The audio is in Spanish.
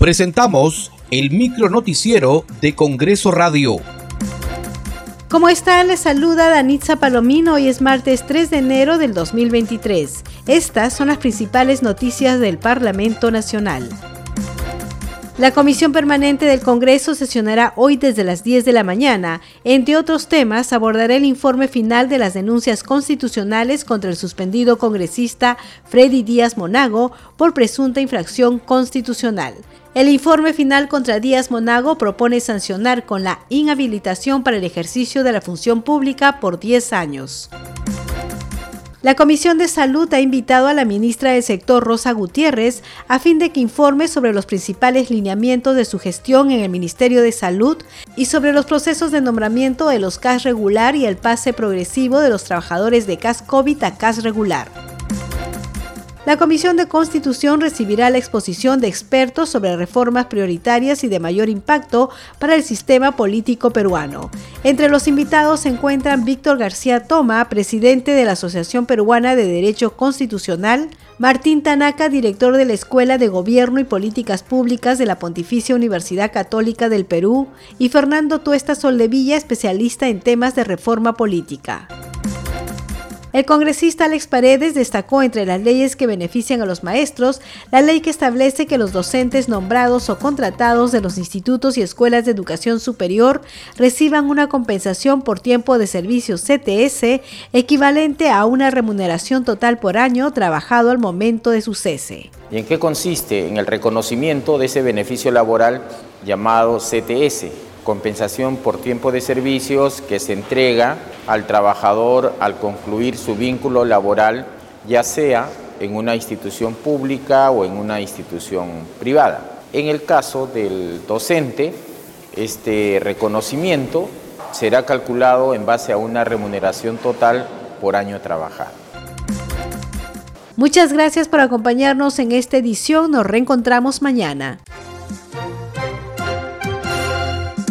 Presentamos el micro noticiero de Congreso Radio. ¿Cómo están? Les saluda Danitza Palomino. Hoy es martes 3 de enero del 2023. Estas son las principales noticias del Parlamento Nacional. La Comisión Permanente del Congreso sesionará hoy desde las 10 de la mañana. Entre otros temas, abordará el informe final de las denuncias constitucionales contra el suspendido congresista Freddy Díaz Monago por presunta infracción constitucional. El informe final contra Díaz Monago propone sancionar con la inhabilitación para el ejercicio de la función pública por 10 años. La Comisión de Salud ha invitado a la ministra del sector, Rosa Gutiérrez, a fin de que informe sobre los principales lineamientos de su gestión en el Ministerio de Salud y sobre los procesos de nombramiento de los CAS regular y el pase progresivo de los trabajadores de CAS COVID a CAS regular. La Comisión de Constitución recibirá la exposición de expertos sobre reformas prioritarias y de mayor impacto para el sistema político peruano. Entre los invitados se encuentran Víctor García Toma, presidente de la Asociación Peruana de Derecho Constitucional, Martín Tanaka, director de la Escuela de Gobierno y Políticas Públicas de la Pontificia Universidad Católica del Perú, y Fernando Tuesta Soldevilla, especialista en temas de reforma política. El congresista Alex Paredes destacó entre las leyes que benefician a los maestros la ley que establece que los docentes nombrados o contratados de los institutos y escuelas de educación superior reciban una compensación por tiempo de servicio CTS equivalente a una remuneración total por año trabajado al momento de su cese. ¿Y en qué consiste? En el reconocimiento de ese beneficio laboral llamado CTS compensación por tiempo de servicios que se entrega al trabajador al concluir su vínculo laboral, ya sea en una institución pública o en una institución privada. En el caso del docente, este reconocimiento será calculado en base a una remuneración total por año trabajado. Muchas gracias por acompañarnos en esta edición. Nos reencontramos mañana.